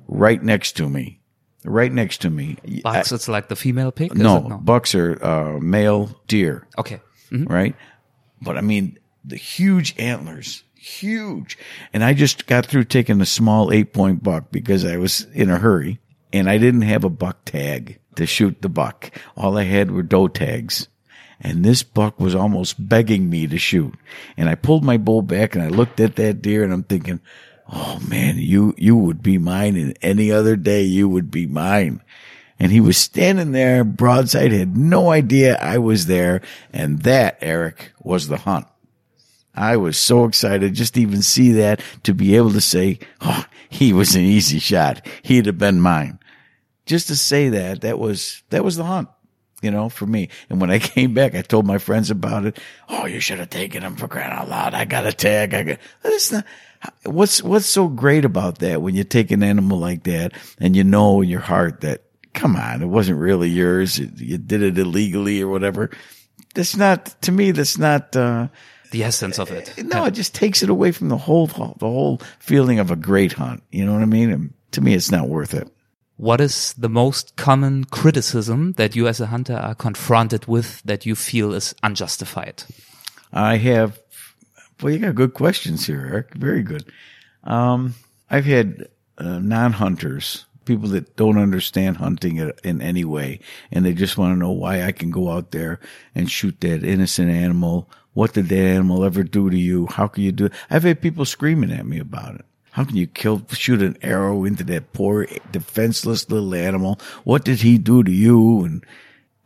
right next to me, right next to me. Bucks, it's like the female pig? No, no. bucks are uh, male deer, Okay. Mhm. right? But I mean, the huge antlers, huge. And I just got through taking a small eight point buck because I was in a hurry and I didn't have a buck tag to shoot the buck. All I had were doe tags. And this buck was almost begging me to shoot. And I pulled my bow back and I looked at that deer and I'm thinking, Oh man, you, you would be mine and any other day you would be mine. And he was standing there broadside, had no idea I was there. And that, Erik, was the hunt. I was so excited just to even see that, to be able to say, oh, he was an easy shot. He'd have been mine. Just to say that, that was, that was the hunt, you know, for me. And when I came back, I told my friends about it. Oh, you should have taken him for crying out loud. I got a tag. I got, that's not, what's, what's so great about that when you take an animal like that and you know in your heart that, come on, it wasn't really yours. You did it illegally or whatever. That's not, to me, that's not, uh, the essence of it. No, it just takes it away from the whole the whole feeling of a great hunt. You know what I mean? And to me, it's not worth it. What is the most common criticism that you as a hunter are confronted with that you feel is unjustified? I have, well, you got good questions here, Erik. Very good. Um, I've had uh, non-hunters, people that don't understand hunting in any way, and they just want to know why I can go out there and shoot that innocent animal what did that animal ever do to you? How can you do it? I've had people screaming at me about it. How can you kill, shoot an arrow into that poor defenseless little animal? What did he do to you? And,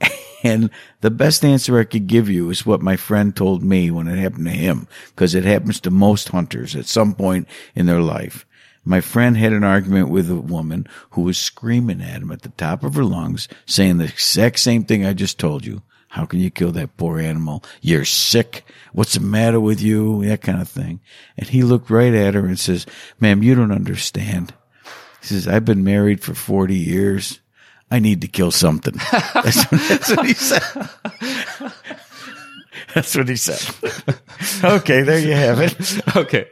and the best answer I could give you is what my friend told me when it happened to him, because it happens to most hunters at some point in their life. My friend had an argument with a woman who was screaming at him at the top of her lungs, saying the exact same thing I just told you. How can you kill that poor animal? You're sick. What's the matter with you? That kind of thing. And he looked right at her and says, ma'am, you don't understand. He says, I've been married for 40 years. I need to kill something. That's what, that's what he said. That's what he said. okay, there you have it. okay.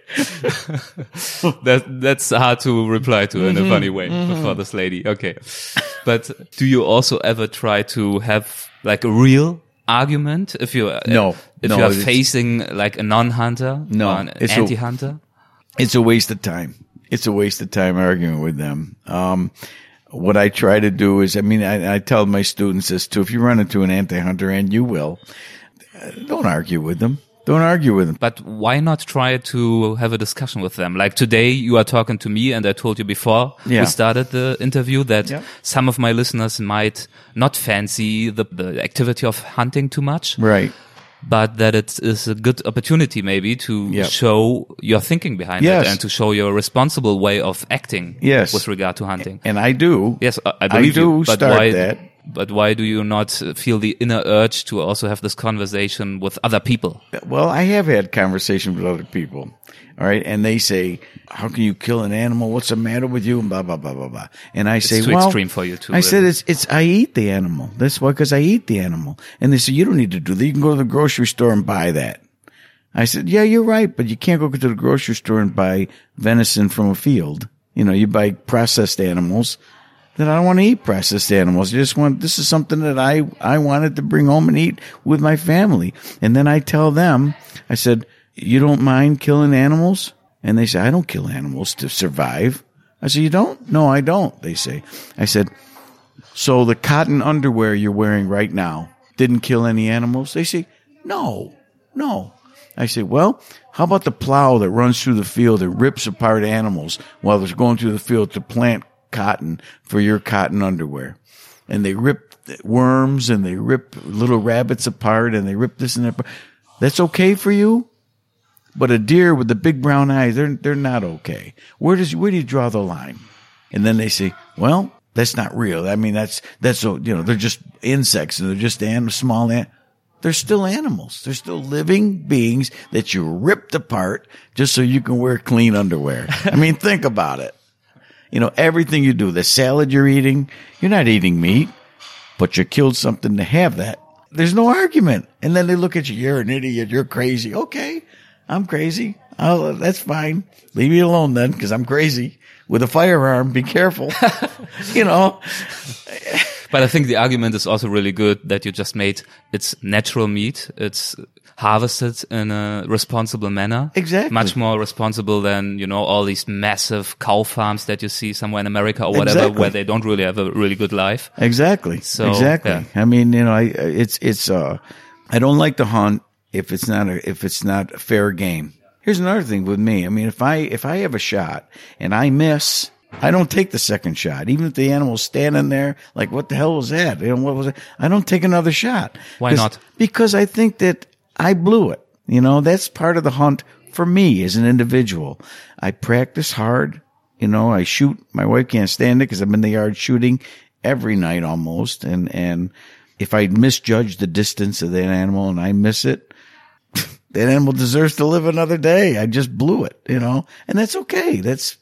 that that's hard to reply to in a funny way mm-hmm. for this lady. Okay. But do you also ever try to have like a real argument if you no if no, you are facing like a non-hunter no an anti-hunter it's a waste of time it's a waste of time arguing with them um, what I try to do is, I mean, I, I tell my students this too. If you run into an anti-hunter, and you will, don't argue with them. Don't argue with them. But why not try to have a discussion with them? Like today, you are talking to me, and I told you before yeah. we started the interview that yeah. some of my listeners might not fancy the, the activity of hunting too much. Right. But that it is a good opportunity maybe to Yep. show your thinking behind Yes. it and to show your responsible way of acting Yes. with regard to hunting. And I do. Yes, I I believe do you. But start why, that. But why do you not feel the inner urge to also have this conversation with other people? Well, I have had conversations with other people. All right. And they say, how can you kill an animal? What's the matter with you? And blah, blah, blah, blah, blah. And I say, too well, extreme for you too, I said, it's, it's, I eat the animal. That's why, cause I eat the animal. And they say, you don't need to do that. You can go to the grocery store and buy that. I said, yeah, you're right, but you can't go to the grocery store and buy venison from a field. You know, you buy processed animals. that I don't want to eat processed animals. I just want, this is something that I, I wanted to bring home and eat with my family. And then I tell them, I said, you don't mind killing animals? And they say, I don't kill animals to survive. I said, you don't? No, I don't. They say, I said, so the cotton underwear you're wearing right now didn't kill any animals? They say, no, no. I say, well, how about the plow that runs through the field and rips apart animals while they're going through the field to plant cotton for your cotton underwear? And they rip worms and they rip little rabbits apart and they rip this and that. That's okay for you? But a deer with the big brown eyes, they're, they're not okay. Where does, where do you draw the line? And then they say, well, that's not real. I mean, that's, that's, so, you know, they're just insects and they're just animals, small ant. They're still animals. They're still living beings that you ripped apart just so you can wear clean underwear. I mean, think about it. You know, everything you do, the salad you're eating, you're not eating meat, but you killed something to have that. There's no argument. And then they look at you, you're an idiot, you're crazy. Okay, I'm crazy. Oh, that's fine. Leave me alone then, because I'm crazy. With a firearm, be careful. you know, But I think the argument is also really good that you just made. It's natural meat. It's harvested in a responsible manner. Exactly. Much more responsible than, you know, all these massive cow farms that you see somewhere in America or whatever Exactly. where they don't really have a really good life. Exactly. So, exactly. yeah. I mean, you know, I it's it's uh, I don't like to hunt if it's not a, if it's not a fair game. Here's another thing with me. I mean, if I if I have a shot and I miss, I don't take the second shot, even if the animal's standing there. Like, what the hell was that? You know, what was it? I don't take another shot. Why not? Because I think that I blew it. You know, that's part of the hunt for me as an individual. I practice hard. You know, I shoot. My wife can't stand it because I'm in the yard shooting every night almost. And, and if I misjudge the distance of that animal and I miss it, that animal deserves to live another day. I just blew it, you know, and that's okay. That's,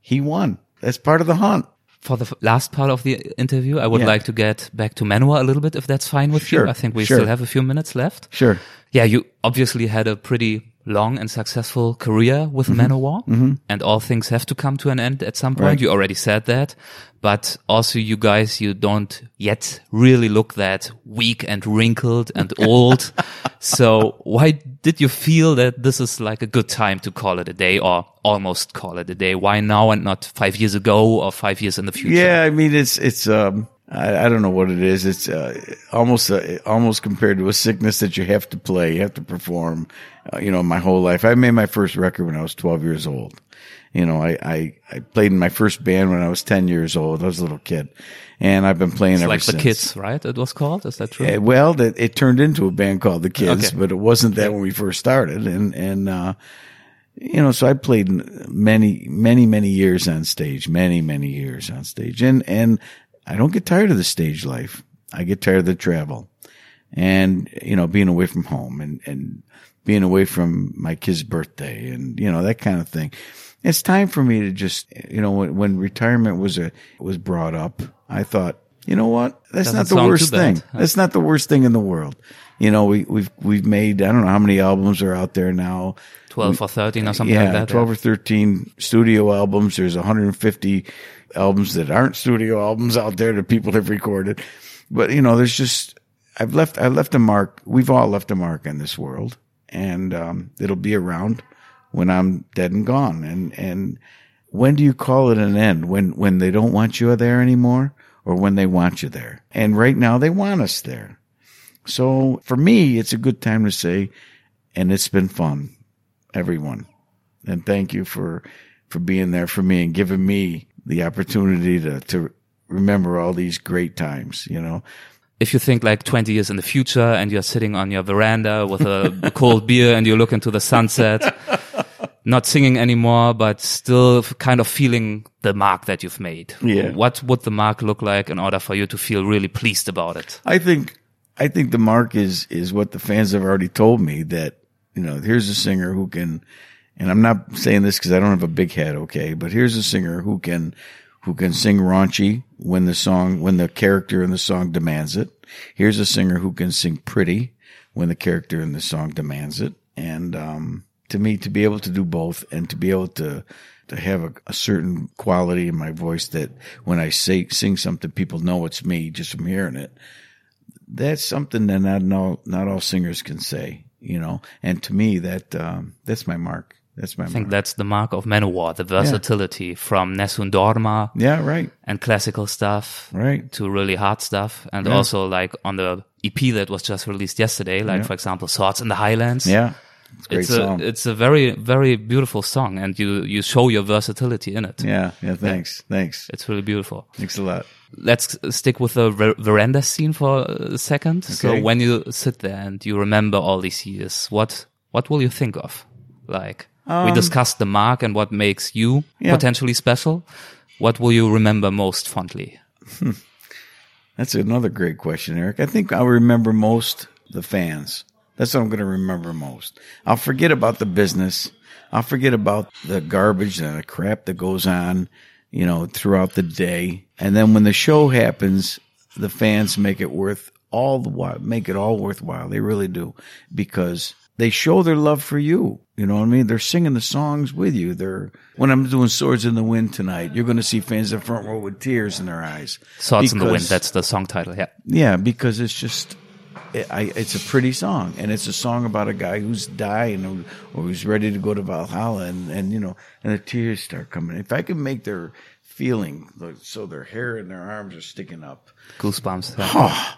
he won. That's part of the hunt. For the last part of the interview, I would Yeah. like to get back to Manowar a little bit, if that's fine with Sure, you. I think we sure. still have a few minutes left. Sure. Yeah, you obviously had a pretty long and successful career with Mm-hmm. Manowar, and all things have to come to an end at some point. Right. You already said that, but also you guys, you don't yet really look that weak and wrinkled and old. so why did you feel that this is like a good time to call it a day or almost call it a day? Why now and not five years ago or five years in the future? Yeah, I mean it's it's um I, I don't know what it is. It's uh, almost uh, almost compared to a sickness that you have to play, you have to perform. Uh, you know, my whole life. I made my first record when I was 12 years old. You know, I, I, I played in my first band when I was 10 years old. I was a little kid, and I've been playing It's ever like the since. kids, right? It was called. Is that true? Uh, well, that it turned into a band called the Kids, Okay. but it wasn't that when we first started. And and uh, you know, so I played many, many, many years on stage, many, many years on stage, and and I don't get tired of the stage life. I get tired of the travel, and you know, being away from home, and and being away from my kid's birthday, and you know that kind of thing. It's time for me to just, you know, when, when retirement was a was brought up, I thought, you know what, that's Doesn't not the worst thing. That's not the worst thing in the world. You know, we, we've, we've made, I don't know how many albums are out there now. 12 or 13 or something yeah, like that. 12 or 13 studio albums. There's 150 albums that aren't studio albums out there that people have recorded. But, you know, there's just, I've left, I left a mark. We've all left a mark in this world and, um, it'll be around when I'm dead and gone. And, and when do you call it an end? When, when they don't want you there anymore or when they want you there? And right now they want us there. So for me, it's a good time to say, and it's been fun, everyone. And thank you for, for being there for me and giving me the opportunity to, to remember all these great times, you know? if you think like 20 years in the future and you're sitting on your veranda with a cold beer and you look into the sunset, not singing anymore, but still kind of feeling the mark that you've made. Yeah. What would the mark look like in order for you to feel really pleased about it? I think I think the mark is is what the fans have already told me that you know here's a singer who can, and I'm not saying this because I don't have a big head, okay, but here's a singer who can who can sing raunchy when the song when the character in the song demands it. Here's a singer who can sing pretty when the character in the song demands it, and um, to me to be able to do both and to be able to to have a, a certain quality in my voice that when I say sing something, people know it's me just from hearing it that's something that not all not all singers can say, you know. And to me, that um, that's my mark. That's my I think mark. that's the mark of Manowar, the versatility from Nessun Dorma yeah, right, and classical stuff right. to really hard stuff. And Yeah. also like on the EP that was just released yesterday, like for example, Swords in the Highlands. Yeah, it's it's song. a it's a very very beautiful song, and you you show your versatility in it. yeah, yeah. Thanks, thanks, It's really beautiful. thanks a lot. Let's stick with the ver- veranda scene for a second. So when you sit there and you remember all these years, what what will you think of? Like we discussed the mark and what makes you Um, Yeah. potentially special. What will you remember most fondly? That's another great question, Erik. I think I'll remember most the fans. That's what I'm going to remember most. I'll forget about the business. I'll forget about the garbage and the crap that goes on, you know, throughout the day. And then when the show happens, the fans make it worth all the while, make it all worthwhile. They really do because they show their love for you. You know what I mean? They're singing the songs with you. They're, when I'm doing Swords in the Wind tonight, you're going to see fans in the front row with tears in their eyes. Swords in the Wind. That's the song title. Yeah. yeah, because it's just, it, I, it's a pretty song, and it's a song about a guy who's dying or, or who's ready to go to Valhalla, and and you know, and the tears start coming. If I can make their feeling like, so their hair and their arms are sticking up, Goosebumps. Yeah.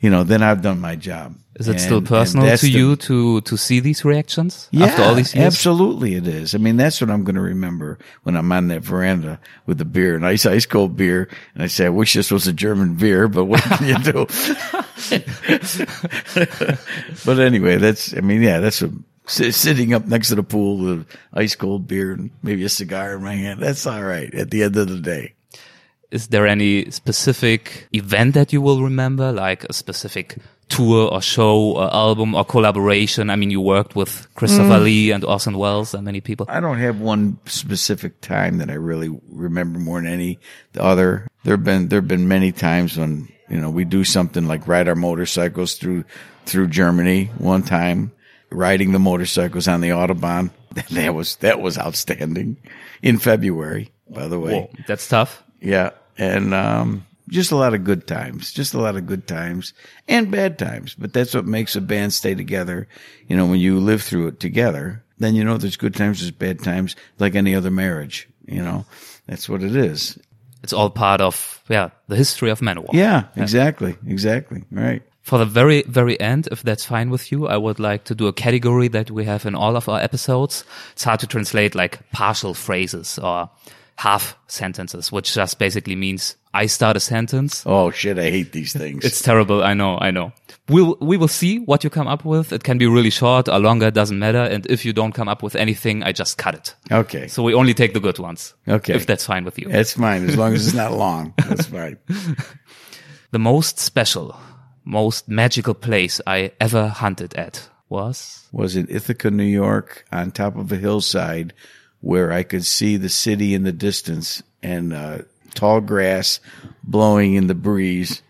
You know, then I've done my job. Is it still And- and personal to the- you to to see these reactions Yeah, after all these years? absolutely it is. I mean, that's what I'm going to remember when I'm on that veranda with the beer, nice ice cold beer. And I say, I wish this was a German beer, but what can you do? but anyway, that's, I mean, yeah, that's a, sitting up next to the pool with ice cold beer and maybe a cigar in my hand. That's all right at the end of the day. Is there any specific event that you will remember, like a specific tour or show or album or collaboration? I mean, you worked with Christopher Mm. Lee and Orson Welles and many people. I don't have one specific time that I really remember more than any the other. There've been there've been many times when you know we do something like ride our motorcycles through through Germany. One time, riding the motorcycles on the autobahn. That was that was outstanding in February. By the way, Whoa, that's tough. yeah, and um, just a lot of good times, just a lot of good times and bad times. But that's what makes a band stay together. You know, when you live through it together, then you know there's good times, there's bad times, like any other marriage. You know, that's what it is. It's all part of yeah the history of Manowar. Yeah, exactly, exactly, right. For the very, very end, if that's fine with you, I would like to do a category that we have in all of our episodes. It's hard to translate like partial phrases or half sentences, which just basically means I start a sentence. Oh shit, I hate these things. It's terrible. I know. I know. We'll, we will see what you come up with. It can be really short or longer. It doesn't matter. And if you don't come up with anything, I just cut it. okay. So we only take the good ones. Okay. If that's fine with you. That's fine as long as it's not long. That's fine. The most special, most magical place I ever hunted at was was in Ithaca, New York, on top of a hillside where I could see the city in the distance and uh, tall grass blowing in the breeze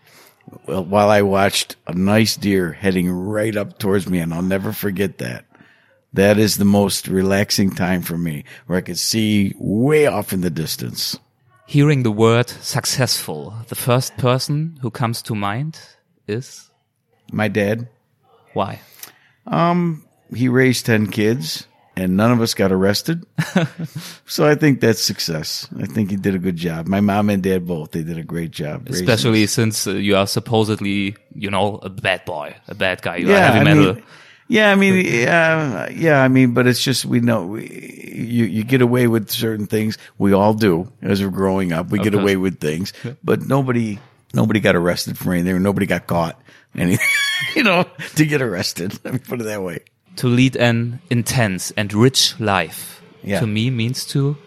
while I watched a nice deer heading right up towards me. And I'll never forget that. That is the most relaxing time for me where I could see way off in the distance. hearing the word successful. The first person who comes to mind is My dad, why? Um, he raised 10 kids and none of us got arrested. so I think that's success. I think he did a good job. My mom and dad both, they did a great job. Especially since uh, you are supposedly, you know, a bad boy, a bad guy. You yeah, I mean, yeah, I mean, yeah, yeah, I mean, but it's just, we know, we, you, you get away with certain things. We all do as we're growing up. We get course. away with things, but nobody, nobody got arrested for anything. Nobody got caught anything, you know, to get arrested. Let me put it that way. To lead an intense and rich life, Yeah. to me means to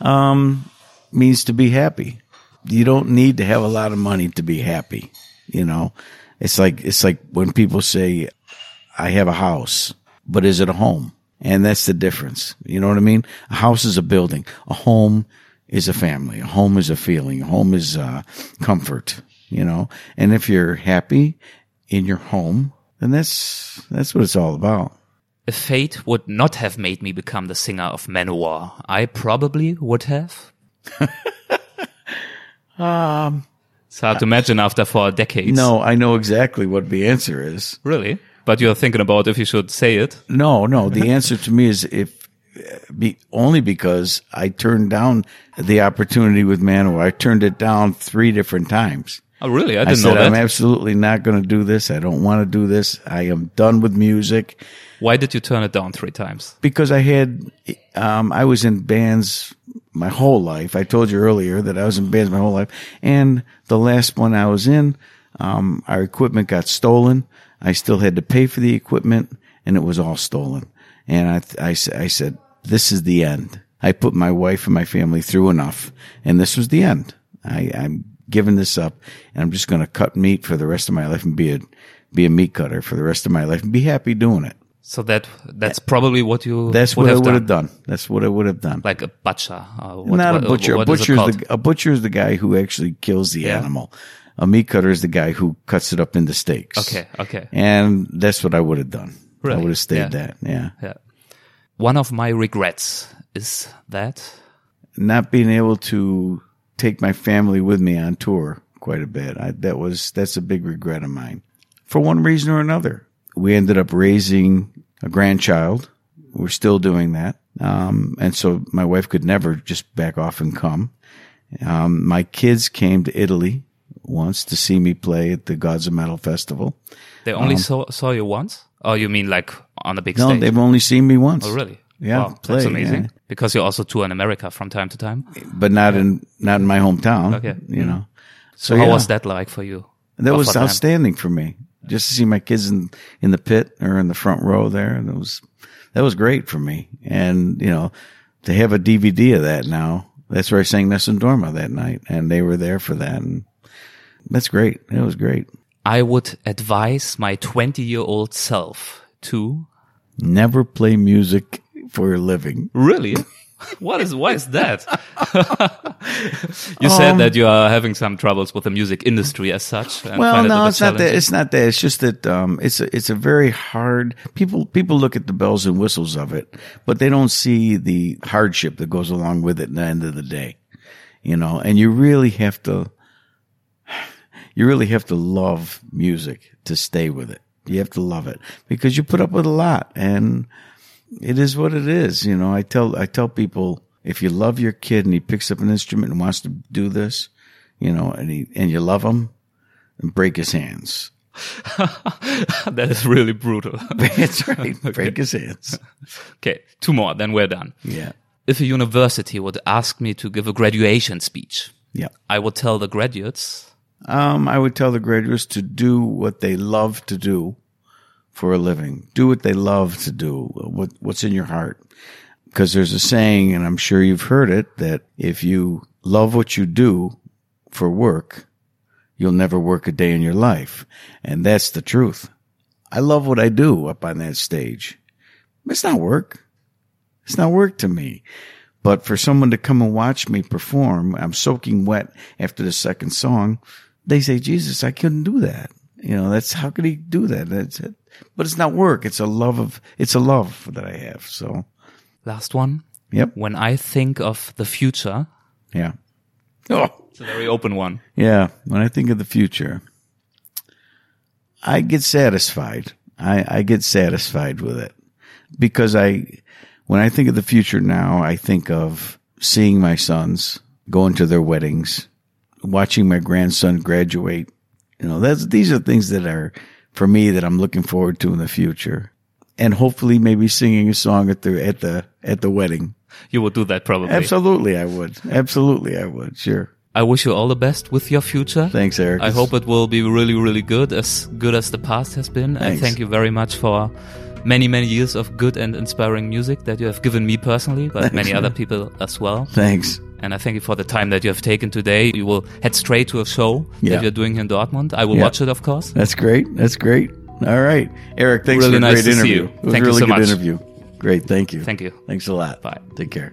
um, means to be happy. You don't need to have a lot of money to be happy. You know, it's like, it's like when people say, I have a house, but is it a home? And that's the difference. You know what I mean? A house is a building. A home is a family. A home is a feeling. A home is, uh, comfort, you know? And if you're happy in your home, then that's, that's what it's all about. if fate would not have made me become the singer of Manowar, I probably would have. um, it's hard to imagine after four decades. No, I know exactly what the answer is. really. But you're thinking about if you should say it. No, no. The answer to me is if be, only because I turned down the opportunity with Manowar. I turned it down three different times. Oh, really? I I, didn't said, know I'm absolutely not going to do this. I don't want to do this. I am done with music Why did you turn it down three times? because I had, um, I was in bands my whole life. I told you earlier that I was in bands my whole life. And the last one I was in, um, our equipment got stolen. I still had to pay for the equipment and it was all stolen. And I, I, I I said, this is the end. I put my wife and my family through enough and this was the end. I, I'm giving this up and I'm just going to cut meat for the rest of my life and be a, be a meat cutter for the rest of my life and be happy doing it. So that that's probably what you That's would what I would have done. done. That's what I would have done. Like a butcher. Uh, what, Not a butcher. what a butcher is the a butcher is the guy who actually kills the Yeah. animal. A meat cutter is the guy who cuts it up into steaks. Okay, okay. And that's what I would have done. I would have stayed Yeah. that. Yeah. Yeah. One of my regrets is that Not being able to take my family with me on tour quite a bit. I, that was that's a big regret of mine. For one reason or another, we ended up raising a grandchild. We're still doing that. Um, and so my wife could never just back off and come. Um, my kids came to Italy once to see me play at the Gods of Metal Festival. They only saw saw you once? Oh, you mean like on a big No, stage? they've only seen me once. Oh, really? Yeah, Wow, play, that's amazing. yeah. Because you also tour in America from time to time. but not in not in my hometown. Okay. you know. Mm-hmm. So How yeah, was that like for you? that was outstanding for me. Just to see my kids in in the pit or in the front row there, that was that was great for me. And you know, to have a DVD of that now, that's where I sang Nessun Dorma that night, and they were there for that, and that's great. It was great. I would advise my 20 year old self to Never play music for a living. really. What is why is that? you said Um, that you are having some troubles with the music industry as such. Well, find it no, it's not that. It's not that. It's just that um, it's a it's a very hard. People people look at the bells and whistles of it, but they don't see the hardship that goes along with it. At the end of the day, you know, and you really have to. You really have to love music to stay with it. You have to love it because you put up with a lot, and it is what it is. You know, I tell I tell people if you love your kid and he picks up an instrument and wants to do this, you know, and he and you love him, break his hands. that is really brutal. That's right. Break his hands. okay, two more, then we're done. Yeah. If a university would ask me to give a graduation speech, Yeah. I would tell the graduates, Um, I would tell the graduates to do what they love to do for a living. Do what they love to do. What, what's in your heart. Because there's a saying, and I'm sure you've heard it, that if you love what you do for work, you'll never work a day in your life. And that's the truth. I love what I do up on that stage. It's not work. It's not work to me. But for someone to come and watch me perform, I'm soaking wet after the second song. They say, Jesus, I couldn't do that. You know, that's how could he do that? That's. But it's not work. It's a love of, it's a love that I have. So, last one, yep. when I think of the future, Yeah. Oh, it's a very open one. yeah. When I think of the future, I get satisfied. I, I get satisfied with it because I, when I think of the future now, I think of seeing my sons going to their weddings, watching my grandson graduate. You know, that's, these are things that are for me that I'm looking forward to in the future. And hopefully maybe singing a song at the, at the, at the wedding. You would do that probably. Absolutely. I would. Absolutely. I would. Sure. I wish you all the best with your future. Thanks, Erik. I hope it will be really, really good, as good as the past has been. And Thanks. thank you very much for many, many years of good and inspiring music that you have given me personally, but many other people as well. Thanks. And I thank you for the time that you have taken today. You will head straight to a show Yeah. that you're doing here in Dortmund. I will Yeah. watch it, of course. That's great. That's great. All right. Erik, thanks Really for a nice great interview. It was Thank a really so good much. interview. Great. Thank you. Thank you. Thanks a lot. Bye. Take care.